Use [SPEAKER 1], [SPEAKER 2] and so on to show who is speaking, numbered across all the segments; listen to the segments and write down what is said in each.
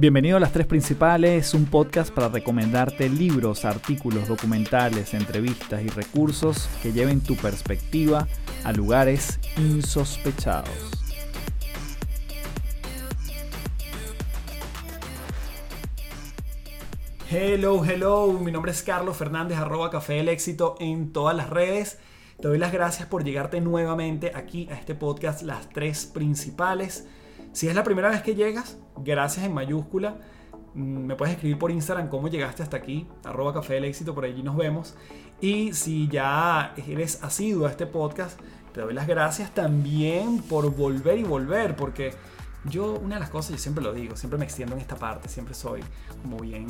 [SPEAKER 1] Bienvenido a Las Tres Principales, un podcast para recomendarte libros, artículos, documentales, entrevistas y recursos que lleven tu perspectiva a lugares insospechados. Hello, hello, mi nombre es Carlos Fernández, arroba Café del Éxito en todas las redes. Te doy las gracias por llegarte nuevamente aquí a este podcast Las Tres Principales. Si es la primera vez que llegas, gracias en mayúscula. Mm, me puedes escribir por Instagram cómo llegaste hasta aquí, arroba café del éxito, por allí nos vemos. Y si ya eres asiduo a este podcast, te doy las gracias también por volver y volver, porque yo, una de las cosas, yo siempre lo digo, siempre me extiendo en esta parte, siempre soy como bien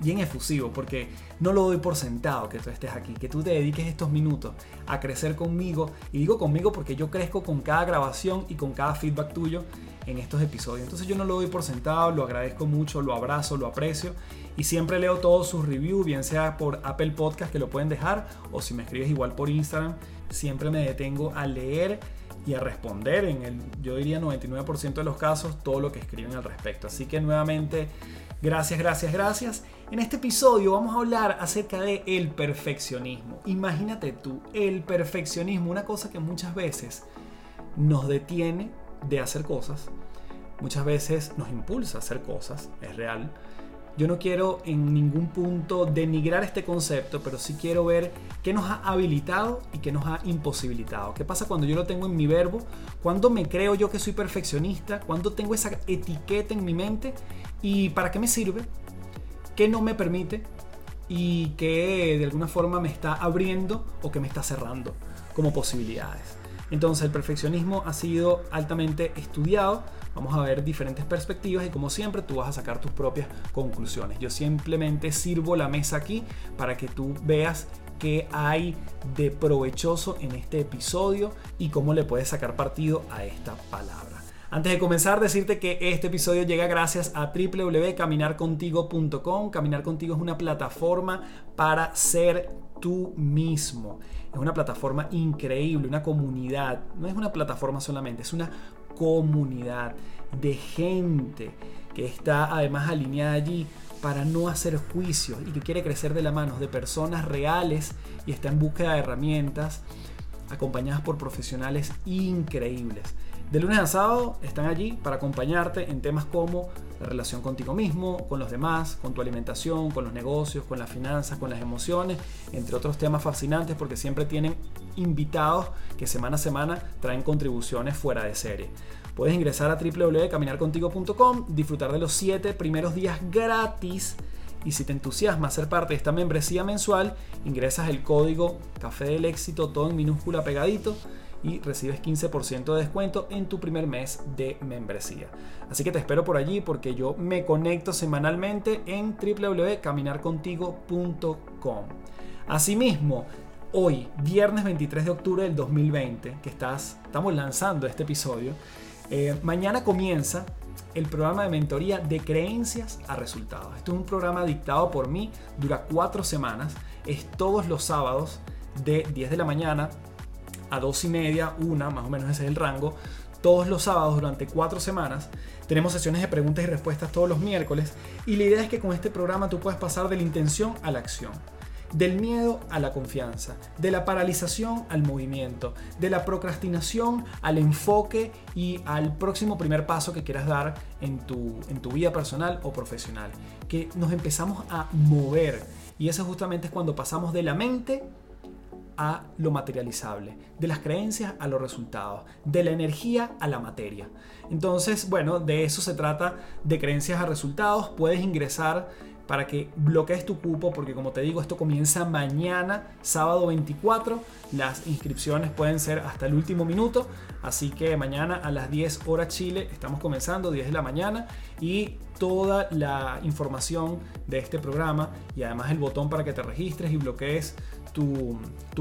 [SPEAKER 1] bien efusivo, porque no lo doy por sentado que tú estés aquí, que tú te dediques estos minutos a crecer conmigo. Y digo conmigo porque yo crezco con cada grabación y con cada feedback tuyo en estos episodios. Entonces yo no lo doy por sentado, lo agradezco mucho, lo abrazo, lo aprecio. Y siempre leo todos sus reviews, bien sea por Apple Podcast que lo pueden dejar, o si me escribes igual por Instagram, siempre me detengo a leer y a responder en el, yo diría 99% de los casos, todo lo que escriben al respecto. Así que nuevamente, gracias, gracias, gracias. En este episodio vamos a hablar acerca de el perfeccionismo. Imagínate tú, el perfeccionismo, una cosa que muchas veces nos detiene de hacer cosas, muchas veces nos impulsa a hacer cosas, es real, yo no quiero en ningún punto denigrar este concepto, pero sí quiero ver qué nos ha habilitado y qué nos ha imposibilitado. ¿Qué pasa cuando yo lo tengo en mi verbo? ¿Cuándo me creo yo que soy perfeccionista? ¿Cuándo tengo esa etiqueta en mi mente? ¿Y para qué me sirve? ¿Qué no me permite? ¿Y qué de alguna forma me está abriendo o que me está cerrando como posibilidades? Entonces el perfeccionismo ha sido altamente estudiado Vamos a ver diferentes perspectivas y como siempre tú vas a sacar tus propias conclusiones. Yo simplemente sirvo la mesa aquí para que tú veas qué hay de provechoso en este episodio y cómo le puedes sacar partido a esta palabra. Antes de comenzar, decirte que este episodio llega gracias a www.caminarcontigo.com. Caminar Contigo es una plataforma para ser tú mismo. Es una plataforma increíble, una comunidad. No es una plataforma solamente, es una comunidad de gente que está además alineada allí para no hacer juicios y que quiere crecer de la mano de personas reales y está en búsqueda de herramientas acompañadas por profesionales increíbles. De lunes a sábado están allí para acompañarte en temas como la relación contigo mismo, con los demás, con tu alimentación, con los negocios, con las finanzas, con las emociones, entre otros temas fascinantes porque siempre tienen invitados que semana a semana traen contribuciones fuera de serie. Puedes ingresar a www.caminarcontigo.com, disfrutar de los 7 primeros días gratis y si te entusiasma ser parte de esta membresía mensual, ingresas el código Café del Éxito, todo en minúscula pegadito y recibes 15% de descuento en tu primer mes de membresía. Así que te espero por allí porque yo me conecto semanalmente en www.caminarcontigo.com. Asimismo, hoy, viernes 23 de octubre del 2020, que estás, estamos lanzando este episodio, eh, mañana comienza el programa de mentoría de creencias a resultados. Esto es un programa dictado por mí, dura cuatro semanas, es todos los sábados de 10 de la mañana a 2 y media, una, más o menos ese es el rango, todos los sábados durante cuatro semanas. Tenemos sesiones de preguntas y respuestas todos los miércoles y la idea es que con este programa tú puedas pasar de la intención a la acción. Del miedo a la confianza, de la paralización al movimiento, de la procrastinación al enfoque y al próximo primer paso que quieras dar en tu, en tu vida personal o profesional. Que nos empezamos a mover y eso justamente es cuando pasamos de la mente a lo materializable, de las creencias a los resultados, de la energía a la materia. Entonces, bueno, de eso se trata, de creencias a resultados. Puedes ingresar para que bloquees tu cupo, porque como te digo, esto comienza mañana, sábado 24. Las inscripciones pueden ser hasta el último minuto, así que mañana a las 10 horas Chile estamos comenzando, 10 de la mañana, y toda la información de este programa y además el botón para que te registres y bloquees tu,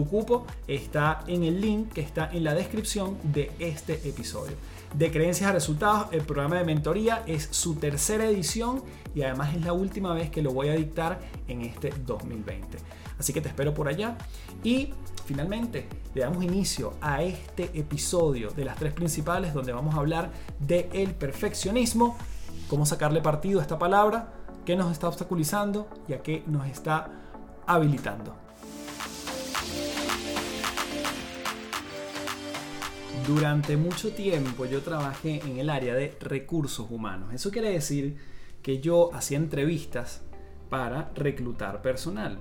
[SPEAKER 1] cupo está en el link que está en la descripción de este episodio. De creencias a resultados, el programa de mentoría es su tercera edición y además es la última vez que lo voy a dictar en este 2020. Así que te espero por allá. Y finalmente le damos inicio a este episodio de las tres principales donde vamos a hablar de el perfeccionismo cómo sacarle partido a esta palabra, qué nos está obstaculizando y a qué nos está habilitando. Durante mucho tiempo yo trabajé en el área de recursos humanos. Eso quiere decir que yo hacía entrevistas para reclutar personal.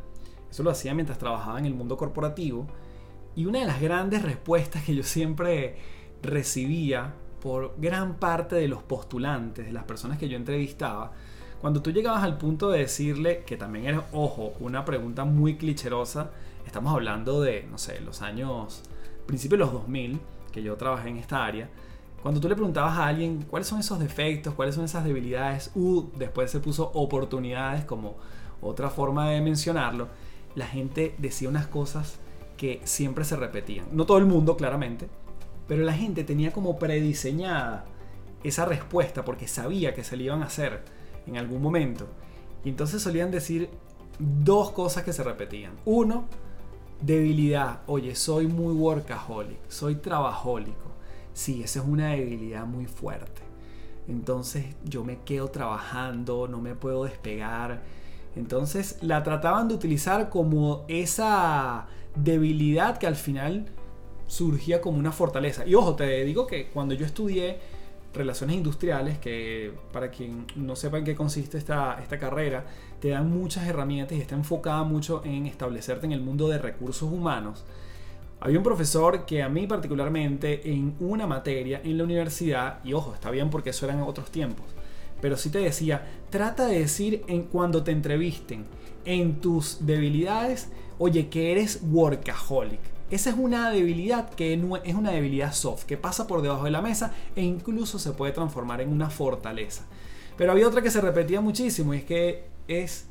[SPEAKER 1] Eso lo hacía mientras trabajaba en el mundo corporativo. Y una de las grandes respuestas que yo siempre recibía por gran parte de los postulantes, de las personas que yo entrevistaba, cuando tú llegabas al punto de decirle, que también era, ojo, una pregunta muy clicherosa, estamos hablando de, no sé, los años, principios de los 2000, que yo trabajé en esta área, cuando tú le preguntabas a alguien cuáles son esos defectos, cuáles son esas debilidades, uh, después se puso oportunidades como otra forma de mencionarlo, la gente decía unas cosas que siempre se repetían. No todo el mundo, claramente, pero la gente tenía como prediseñada esa respuesta porque sabía que se le iban a hacer en algún momento. Y entonces solían decir dos cosas que se repetían. Uno, debilidad. Oye, soy muy workaholic, soy trabajólico. Sí, esa es una debilidad muy fuerte. Entonces yo me quedo trabajando, no me puedo despegar. Entonces la trataban de utilizar como esa debilidad que al final surgía como una fortaleza. Y ojo, te digo que cuando yo estudié relaciones industriales, que para quien no sepa en qué consiste esta, esta carrera, te dan muchas herramientas y está enfocada mucho en establecerte en el mundo de recursos humanos. Había un profesor que a mí particularmente en una materia en la universidad, y ojo, está bien porque eso eran otros tiempos, pero sí te decía, trata de decir en cuando te entrevisten en tus debilidades, oye, que eres workaholic esa es una debilidad que es una debilidad soft, que pasa por debajo de la mesa e incluso se puede transformar en una fortaleza. Pero había otra que se repetía muchísimo y es que es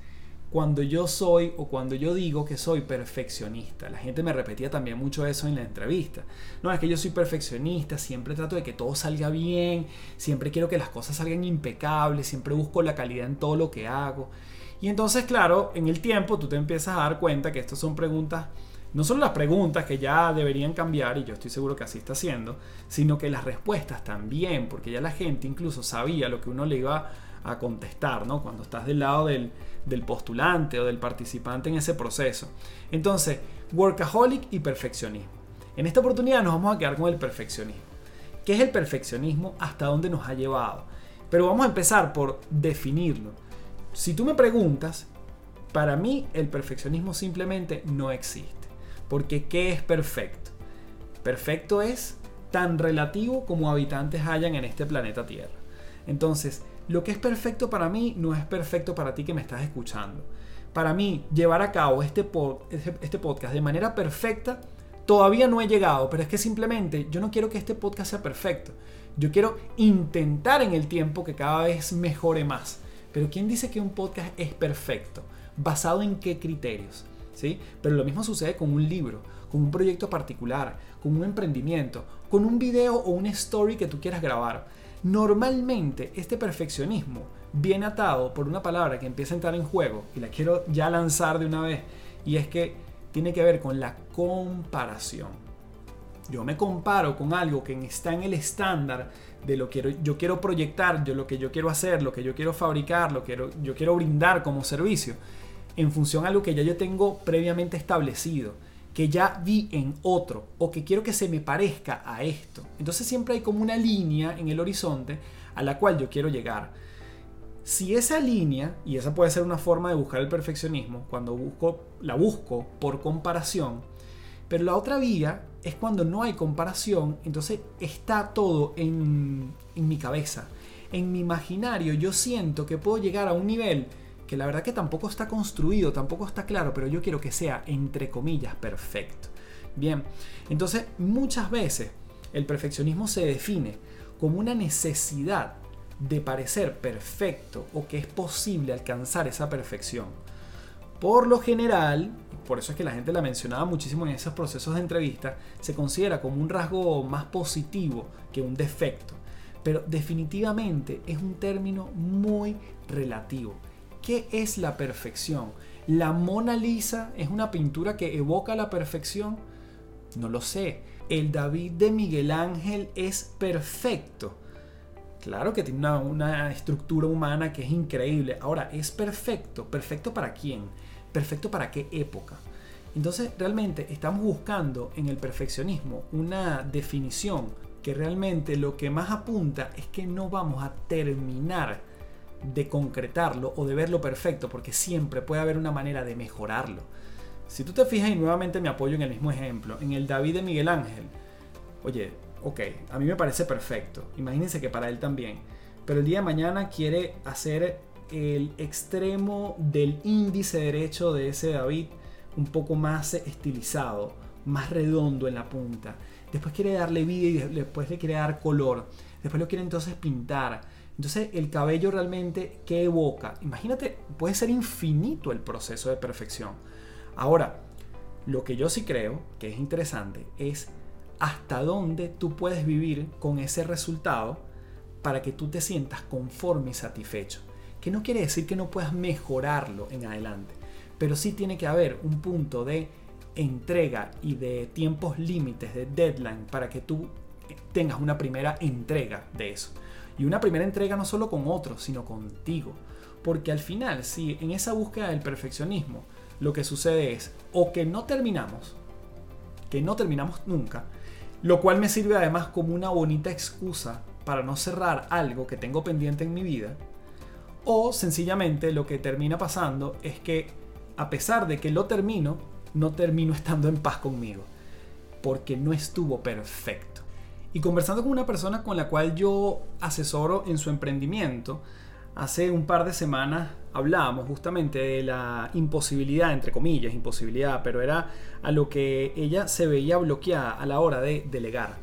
[SPEAKER 1] cuando yo soy o cuando yo digo que soy perfeccionista. La gente me repetía también mucho eso en la entrevista. No, es que yo soy perfeccionista, siempre trato de que todo salga bien, siempre quiero que las cosas salgan impecables, siempre busco la calidad en todo lo que hago. Y entonces, claro, en el tiempo tú te empiezas a dar cuenta que estas son preguntas no solo las preguntas que ya deberían cambiar, y yo estoy seguro que así está haciendo, sino que las respuestas también, porque ya la gente incluso sabía lo que uno le iba a contestar, ¿no? Cuando estás del lado del, del postulante o del participante en ese proceso. Entonces, workaholic y perfeccionismo. En esta oportunidad nos vamos a quedar con el perfeccionismo. ¿Qué es el perfeccionismo? ¿Hasta dónde nos ha llevado? Pero vamos a empezar por definirlo. Si tú me preguntas, para mí el perfeccionismo simplemente no existe. Porque ¿qué es perfecto? Perfecto es tan relativo como habitantes hayan en este planeta Tierra. Entonces, lo que es perfecto para mí no es perfecto para ti que me estás escuchando. Para mí, llevar a cabo este, este podcast de manera perfecta todavía no he llegado, pero es que simplemente yo no quiero que este podcast sea perfecto. Yo quiero intentar en el tiempo que cada vez mejore más. Pero ¿quién dice que un podcast es perfecto? ¿Basado en qué criterios? Pero lo mismo sucede con un libro, con un proyecto particular, con un emprendimiento, con un video o una story que tú quieras grabar. Normalmente este perfeccionismo viene atado por una palabra que empieza a entrar en juego y la quiero ya lanzar de una vez y es que tiene que ver con la comparación. Yo me comparo con algo que está en el estándar de lo que yo quiero proyectar, de lo que yo quiero hacer, lo que yo quiero fabricar, lo que yo quiero brindar como servicio en función a lo que ya yo tengo previamente establecido, que ya vi en otro o que quiero que se me parezca a esto. Entonces siempre hay como una línea en el horizonte a la cual yo quiero llegar. Si esa línea, y esa puede ser una forma de buscar el perfeccionismo, cuando busco, la busco por comparación, pero la otra vía es cuando no hay comparación, entonces está todo en, en mi cabeza, en mi imaginario. Yo siento que puedo llegar a un nivel que la verdad que tampoco está construido, tampoco está claro, pero yo quiero que sea, entre comillas, perfecto. Bien, entonces muchas veces el perfeccionismo se define como una necesidad de parecer perfecto o que es posible alcanzar esa perfección. Por lo general, por eso es que la gente la mencionaba muchísimo en esos procesos de entrevista, se considera como un rasgo más positivo que un defecto. Pero definitivamente es un término muy relativo. ¿Qué es la perfección? ¿La Mona Lisa es una pintura que evoca la perfección? No lo sé. ¿El David de Miguel Ángel es perfecto? Claro que tiene una, una, estructura humana que es increíble. Ahora, ¿es perfecto? ¿Perfecto para quién? ¿Perfecto para qué época? Entonces, realmente estamos buscando en el perfeccionismo una definición que realmente lo que más apunta es que no vamos a terminar de concretarlo o de verlo perfecto, porque siempre puede haber una manera de mejorarlo. Si tú te fijas y nuevamente me apoyo en el mismo ejemplo, en el David de Miguel Ángel, oye, ok, a mí me parece perfecto, imagínense que para él también, pero el día de mañana quiere hacer el extremo del índice derecho de ese David un poco más estilizado, más redondo en la punta. Después quiere darle vida y después le quiere dar color. Después lo quiere entonces pintar. Entonces el cabello realmente, ¿qué evoca? Imagínate, puede ser infinito el proceso de perfección. Ahora, lo que yo sí creo que es interesante es hasta dónde tú puedes vivir con ese resultado para que tú te sientas conforme y satisfecho. Que no quiere decir que no puedas mejorarlo en adelante, pero sí tiene que haber un punto de entrega y de tiempos límites, de deadline, para que tú tengas una primera entrega de eso. Y una primera entrega no solo con otros, sino contigo. Porque al final, si en esa búsqueda del perfeccionismo lo que sucede es o que no terminamos, que no terminamos nunca, lo cual me sirve además como una bonita excusa para no cerrar algo que tengo pendiente en mi vida, o sencillamente lo que termina pasando es que a pesar de que lo termino, no termino estando en paz conmigo, porque no estuvo perfecto. Y conversando con una persona con la cual yo asesoro en su emprendimiento, hace un par de semanas hablábamos justamente de la imposibilidad, entre comillas, imposibilidad, pero era a lo que ella se veía bloqueada a la hora de delegar.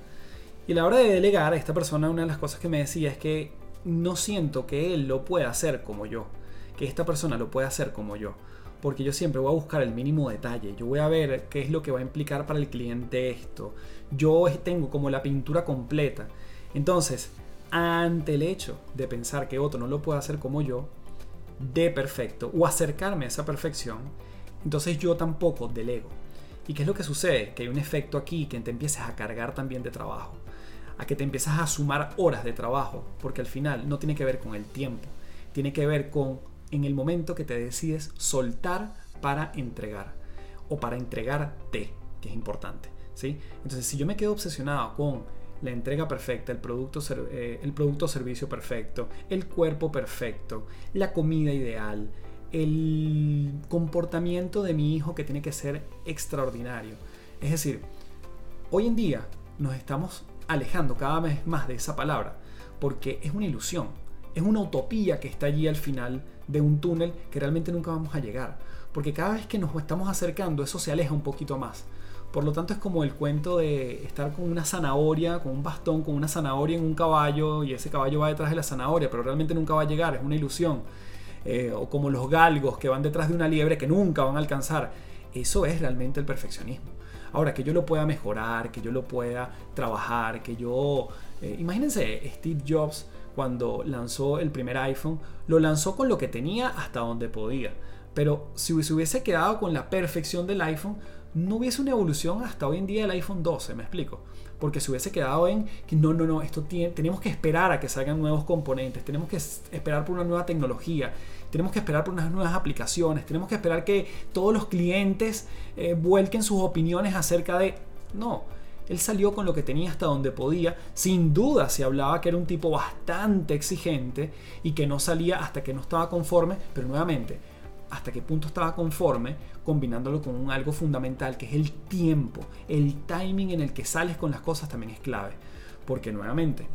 [SPEAKER 1] Y a la hora de delegar, esta persona una de las cosas que me decía es que no siento que él lo pueda hacer como yo, que esta persona lo pueda hacer como yo porque yo siempre voy a buscar el mínimo detalle, yo voy a ver qué es lo que va a implicar para el cliente esto, yo tengo como la pintura completa. Entonces, ante el hecho de pensar que otro no lo puede hacer como yo, de perfecto, o acercarme a esa perfección, entonces yo tampoco delego. ¿Y qué es lo que sucede? Que hay un efecto aquí que te empiezas a cargar también de trabajo, a que te empiezas a sumar horas de trabajo, porque al final no tiene que ver con el tiempo, tiene que ver con en el momento que te decides soltar para entregar o para entregarte, que es importante. ¿sí? Entonces, si yo me quedo obsesionado con la entrega perfecta, el producto, eh, el producto servicio perfecto, el cuerpo perfecto, la comida ideal, el comportamiento de mi hijo que tiene que ser extraordinario. Es decir, hoy en día nos estamos alejando cada vez más de esa palabra porque es una ilusión, es una utopía que está allí al final de un túnel que realmente nunca vamos a llegar. Porque cada vez que nos estamos acercando, eso se aleja un poquito más. Por lo tanto, es como el cuento de estar con una zanahoria, con un bastón, con una zanahoria en un caballo y ese caballo va detrás de la zanahoria, pero realmente nunca va a llegar, es una ilusión. Eh, o como los galgos que van detrás de una liebre que nunca van a alcanzar. Eso es realmente el perfeccionismo. Ahora, que yo lo pueda mejorar, que yo lo pueda trabajar, que yo... Eh, imagínense Steve Jobs cuando lanzó el primer iPhone, lo lanzó con lo que tenía hasta donde podía. Pero si se hubiese quedado con la perfección del iPhone, no hubiese una evolución hasta hoy en día del iPhone 12, me explico. Porque se hubiese quedado en que no, no, no, esto tiene, tenemos que esperar a que salgan nuevos componentes, tenemos que esperar por una nueva tecnología, tenemos que esperar por unas nuevas aplicaciones, tenemos que esperar que todos los clientes eh, vuelquen sus opiniones acerca de... No, él salió con lo que tenía hasta donde podía. Sin duda se hablaba que era un tipo bastante exigente y que no salía hasta que no estaba conforme, pero nuevamente, hasta qué punto estaba conforme, combinándolo con un algo fundamental que es el tiempo. El timing en el que sales con las cosas también es clave. Porque nuevamente,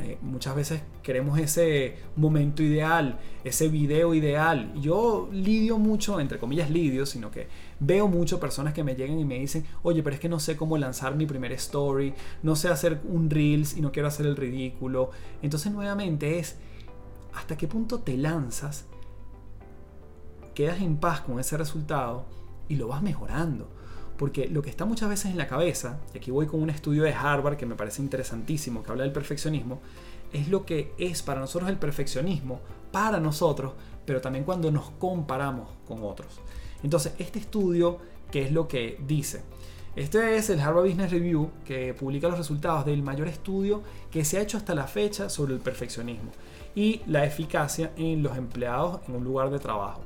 [SPEAKER 1] eh, muchas veces queremos ese momento ideal, ese video ideal. Yo lidio mucho, entre comillas lidio, sino que veo mucho personas que me llegan y me dicen, oye, pero es que no sé cómo lanzar mi primer story, no sé hacer un reels y no quiero hacer el ridículo. Entonces nuevamente es, ¿hasta qué punto te lanzas? Quedas en paz con ese resultado y lo vas mejorando. Porque lo que está muchas veces en la cabeza, y aquí voy con un estudio de Harvard que me parece interesantísimo, que habla del perfeccionismo, es lo que es para nosotros el perfeccionismo, para nosotros, pero también cuando nos comparamos con otros. Entonces, este estudio, ¿qué es lo que dice? Este es el Harvard Business Review que publica los resultados del mayor estudio que se ha hecho hasta la fecha sobre el perfeccionismo y la eficacia en los empleados en un lugar de trabajo.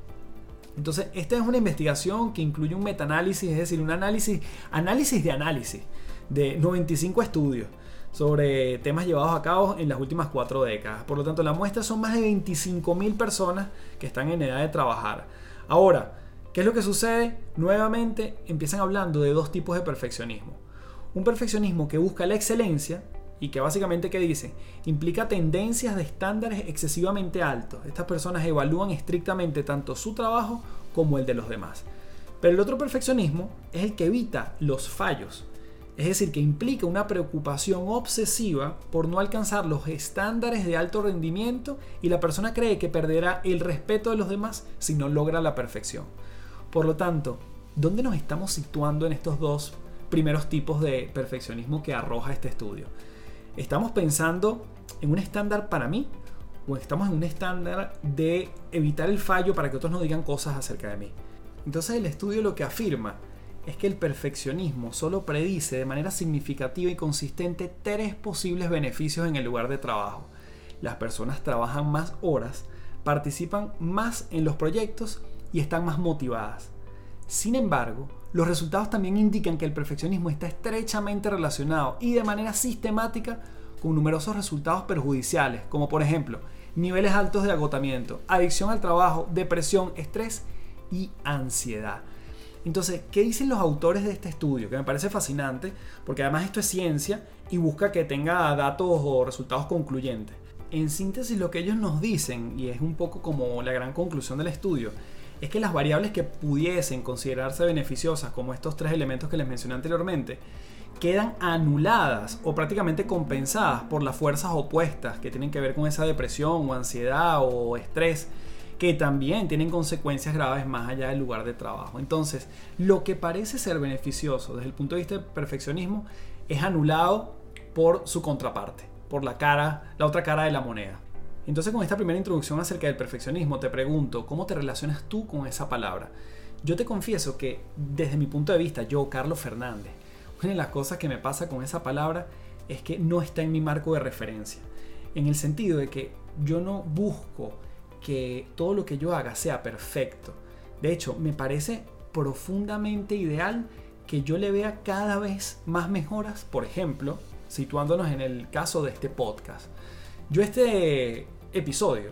[SPEAKER 1] Entonces, esta es una investigación que incluye un metaanálisis, es decir, un análisis, análisis de análisis de 95 estudios sobre temas llevados a cabo en las últimas cuatro décadas. Por lo tanto, la muestra son más de 25.000 personas que están en edad de trabajar. Ahora, ¿qué es lo que sucede? Nuevamente empiezan hablando de dos tipos de perfeccionismo. Un perfeccionismo que busca la excelencia y que básicamente, ¿qué dice? Implica tendencias de estándares excesivamente altos. Estas personas evalúan estrictamente tanto su trabajo como el de los demás. Pero el otro perfeccionismo es el que evita los fallos. Es decir, que implica una preocupación obsesiva por no alcanzar los estándares de alto rendimiento y la persona cree que perderá el respeto de los demás si no logra la perfección. Por lo tanto, ¿dónde nos estamos situando en estos dos primeros tipos de perfeccionismo que arroja este estudio? ¿Estamos pensando en un estándar para mí o estamos en un estándar de evitar el fallo para que otros no digan cosas acerca de mí? Entonces el estudio lo que afirma es que el perfeccionismo solo predice de manera significativa y consistente tres posibles beneficios en el lugar de trabajo. Las personas trabajan más horas, participan más en los proyectos y están más motivadas. Sin embargo, los resultados también indican que el perfeccionismo está estrechamente relacionado y de manera sistemática con numerosos resultados perjudiciales, como por ejemplo niveles altos de agotamiento, adicción al trabajo, depresión, estrés y ansiedad. Entonces, ¿qué dicen los autores de este estudio? Que me parece fascinante, porque además esto es ciencia y busca que tenga datos o resultados concluyentes. En síntesis, lo que ellos nos dicen, y es un poco como la gran conclusión del estudio, es que las variables que pudiesen considerarse beneficiosas, como estos tres elementos que les mencioné anteriormente, quedan anuladas o prácticamente compensadas por las fuerzas opuestas que tienen que ver con esa depresión o ansiedad o estrés que también tienen consecuencias graves más allá del lugar de trabajo. Entonces, lo que parece ser beneficioso desde el punto de vista del perfeccionismo es anulado por su contraparte, por la cara, la otra cara de la moneda. Entonces con esta primera introducción acerca del perfeccionismo te pregunto, ¿cómo te relacionas tú con esa palabra? Yo te confieso que desde mi punto de vista, yo, Carlos Fernández, una de las cosas que me pasa con esa palabra es que no está en mi marco de referencia. En el sentido de que yo no busco que todo lo que yo haga sea perfecto. De hecho, me parece profundamente ideal que yo le vea cada vez más mejoras, por ejemplo, situándonos en el caso de este podcast. Yo este episodio,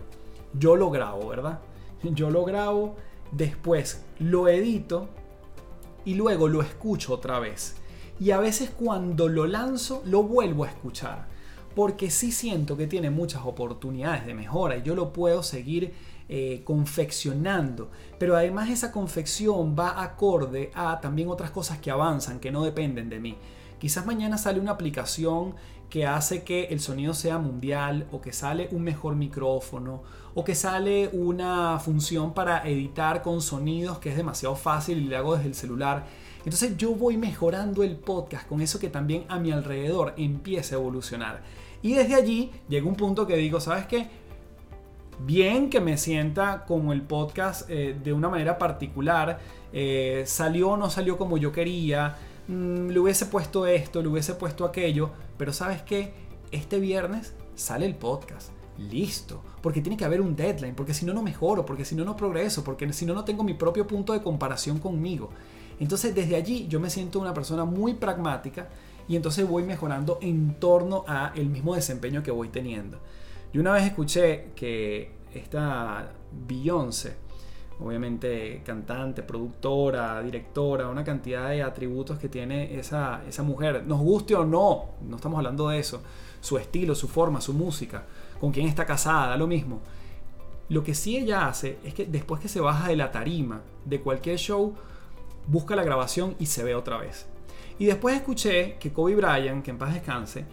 [SPEAKER 1] yo lo grabo, ¿verdad? Yo lo grabo, después lo edito y luego lo escucho otra vez. Y a veces cuando lo lanzo, lo vuelvo a escuchar. Porque sí siento que tiene muchas oportunidades de mejora y yo lo puedo seguir eh, confeccionando. Pero además esa confección va acorde a también otras cosas que avanzan, que no dependen de mí. Quizás mañana sale una aplicación que hace que el sonido sea mundial o que sale un mejor micrófono o que sale una función para editar con sonidos que es demasiado fácil y le hago desde el celular. Entonces yo voy mejorando el podcast con eso que también a mi alrededor empieza a evolucionar. Y desde allí llega un punto que digo, ¿sabes qué? Bien que me sienta como el podcast eh, de una manera particular, eh, salió o no salió como yo quería, Mm, le hubiese puesto esto, le hubiese puesto aquello, pero sabes que este viernes sale el podcast. Listo, porque tiene que haber un deadline, porque si no no mejoro, porque si no no progreso, porque si no no tengo mi propio punto de comparación conmigo. Entonces desde allí yo me siento una persona muy pragmática y entonces voy mejorando en torno a el mismo desempeño que voy teniendo. Yo una vez escuché que esta Beyoncé obviamente cantante, productora, directora, una cantidad de atributos que tiene esa, esa mujer. Nos guste o no, no estamos hablando de eso. Su estilo, su forma, su música, con quién está casada, lo mismo. Lo que sí ella hace es que después que se baja de la tarima de cualquier show, busca la grabación y se ve otra vez. Y después escuché que Kobe Bryant, que en paz descanse,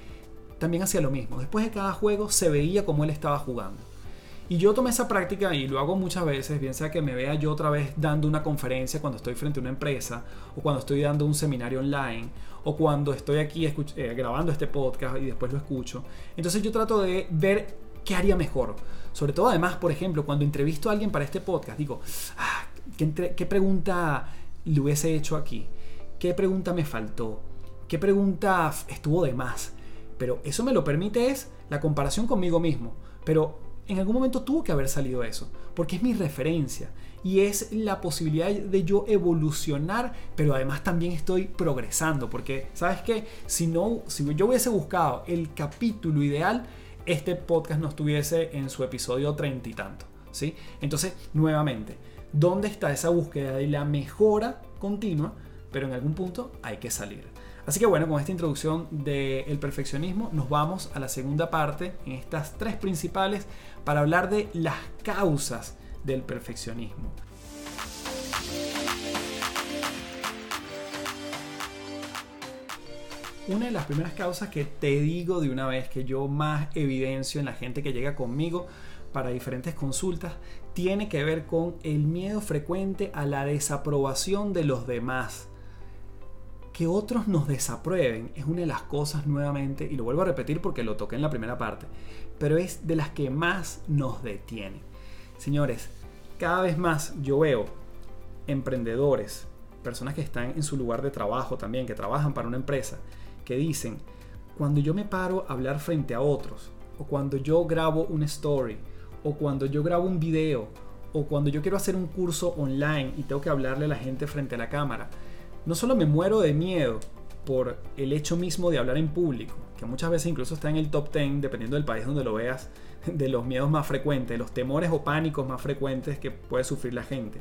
[SPEAKER 1] también hacía lo mismo. Después de cada juego se veía como él estaba jugando. Y yo tomé esa práctica y lo hago muchas veces, bien sea que me vea yo otra vez dando una conferencia cuando estoy frente a una empresa, o cuando estoy dando un seminario online, o cuando estoy aquí eh, grabando este podcast y después lo escucho. Entonces yo trato de ver qué haría mejor. Sobre todo además, por ejemplo, cuando entrevisto a alguien para este podcast, digo, ah, ¿qué, ¿qué pregunta le hubiese hecho aquí? qué pregunta me faltó, qué pregunta estuvo de más. Pero eso me lo permite es la comparación conmigo mismo. Pero en algún momento tuvo que haber salido eso, porque es mi referencia y es la posibilidad de yo evolucionar, pero además también estoy progresando, porque sabes que si no, si yo hubiese buscado el capítulo ideal, este podcast no estuviese en su episodio treinta y tanto, ¿sí? Entonces, nuevamente, ¿dónde está esa búsqueda de la mejora continua? Pero en algún punto hay que salir. Así que bueno, con esta introducción del perfeccionismo nos vamos a la segunda parte, en estas tres principales, para hablar de las causas del perfeccionismo. Una de las primeras causas que te digo de una vez que yo más evidencio en la gente que llega conmigo para diferentes consultas tiene que ver con el miedo frecuente a la desaprobación de los demás. Que otros nos desaprueben es una de las cosas nuevamente, y lo vuelvo a repetir porque lo toqué en la primera parte, pero es de las que más nos detiene. Señores, cada vez más yo veo emprendedores, personas que están en su lugar de trabajo también, que trabajan para una empresa, que dicen, cuando yo me paro a hablar frente a otros, o cuando yo grabo una story, o cuando yo grabo un video, o cuando yo quiero hacer un curso online y tengo que hablarle a la gente frente a la cámara, no solo me muero de miedo por el hecho mismo de hablar en público, que muchas veces incluso está en el top 10, dependiendo del país donde lo veas, de los miedos más frecuentes, los temores o pánicos más frecuentes que puede sufrir la gente,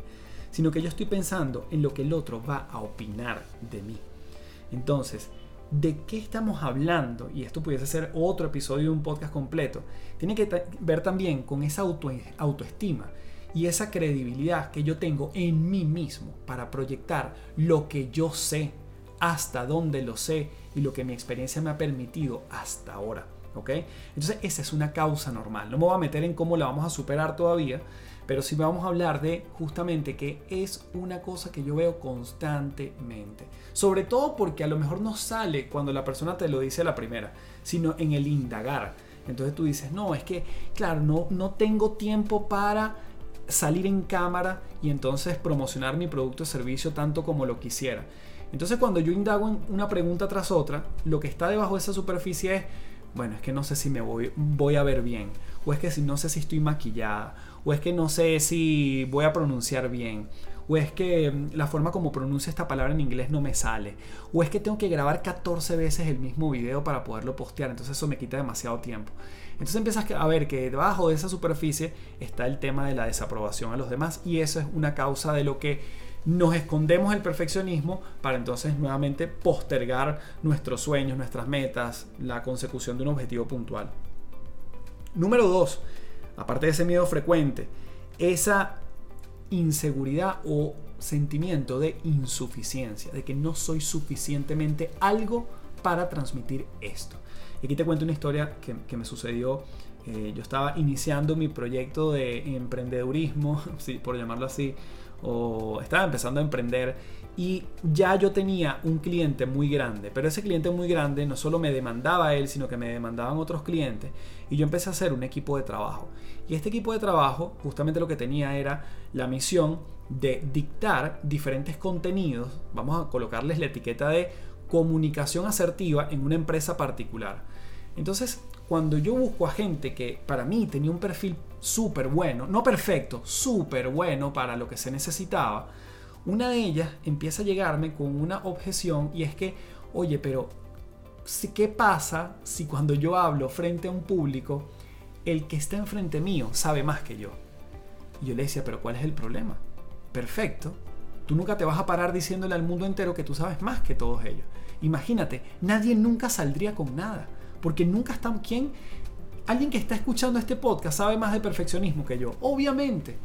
[SPEAKER 1] sino que yo estoy pensando en lo que el otro va a opinar de mí. Entonces, ¿de qué estamos hablando? Y esto pudiese ser otro episodio de un podcast completo. Tiene que ver también con esa autoestima y esa credibilidad que yo tengo en mí mismo para proyectar lo que yo sé, hasta dónde lo sé y lo que mi experiencia me ha permitido hasta ahora. ¿ok? Entonces esa es una causa normal. No me voy a meter en cómo la vamos a superar todavía, pero sí vamos a hablar de justamente que es una cosa que yo veo constantemente. Sobre todo porque a lo mejor no sale cuando la persona te lo dice a la primera, sino en el indagar. Entonces tú dices, no, es que, claro, no, no tengo tiempo para salir en cámara y entonces promocionar mi producto o servicio tanto como lo quisiera. Entonces cuando yo indago en una pregunta tras otra, lo que está debajo de esa superficie es, bueno, es que no sé si me voy, a ver bien, o es que no sé si estoy maquillada, o es que no sé si voy a pronunciar bien, o es que mm, la forma como pronuncio esta palabra en inglés no me sale, o es que tengo que grabar 14 veces el mismo video para poderlo postear, entonces eso me quita demasiado tiempo. Entonces empiezas a ver que debajo de esa superficie está el tema de la desaprobación a los demás y eso es una causa de lo que nos escondemos el perfeccionismo para entonces nuevamente postergar nuestros sueños, nuestras metas, la consecución de un objetivo puntual. Número dos, aparte de ese miedo frecuente, esa inseguridad o sentimiento de insuficiencia, de que no soy suficientemente algo para transmitir esto. Y aquí te cuento una historia que, me sucedió. Eh, yo estaba iniciando mi proyecto de emprendedurismo, por llamarlo así, estaba empezando a emprender y ya yo tenía un cliente muy grande, pero ese cliente muy grande no solo me demandaba él, sino que me demandaban otros clientes y yo empecé a hacer un equipo de trabajo. Y este equipo de trabajo justamente lo que tenía era la misión de dictar diferentes contenidos, vamos a colocarles la etiqueta de comunicación asertiva en una empresa particular. Entonces, cuando yo busco a gente que para mí tenía un perfil súper bueno, no perfecto, súper bueno para lo que se necesitaba, una de ellas empieza a llegarme con una objeción y es que, oye, pero ¿qué pasa si cuando yo hablo frente a un público, el que está enfrente mío sabe más que yo? Y yo le decía, pero ¿cuál es el problema? Perfecto. Tú nunca te vas a parar diciéndole al mundo entero que tú sabes más que todos ellos. Imagínate, nadie nunca saldría con nada, porque nunca está quien alguien que está escuchando este podcast sabe más de perfeccionismo que yo, obviamente.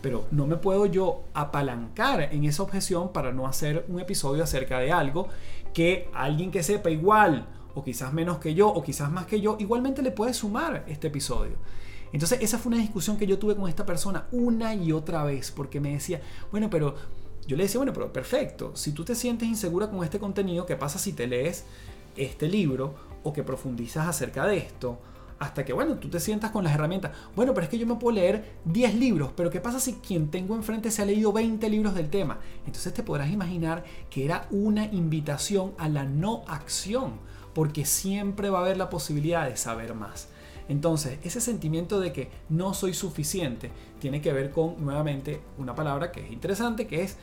[SPEAKER 1] Pero no me puedo yo apalancar en esa objeción para no hacer un episodio acerca de algo que alguien que sepa igual, o quizás menos que yo, o quizás más que yo, igualmente le puede sumar este episodio. Entonces esa fue una discusión que yo tuve con esta persona una y otra vez, porque me decía, bueno, pero yo le decía, bueno, pero perfecto, si tú te sientes insegura con este contenido, ¿qué pasa si te lees este libro o que profundizas acerca de esto? hasta que, bueno, tú te sientas con las herramientas. Bueno, pero es que yo me puedo leer 10 libros, pero ¿qué pasa si quien tengo enfrente se ha leído 20 libros del tema? Entonces te podrás imaginar que era una invitación a la no acción, porque siempre va a haber la posibilidad de saber más. Entonces, ese sentimiento de que no soy suficiente tiene que ver con, nuevamente, una palabra que es interesante, que es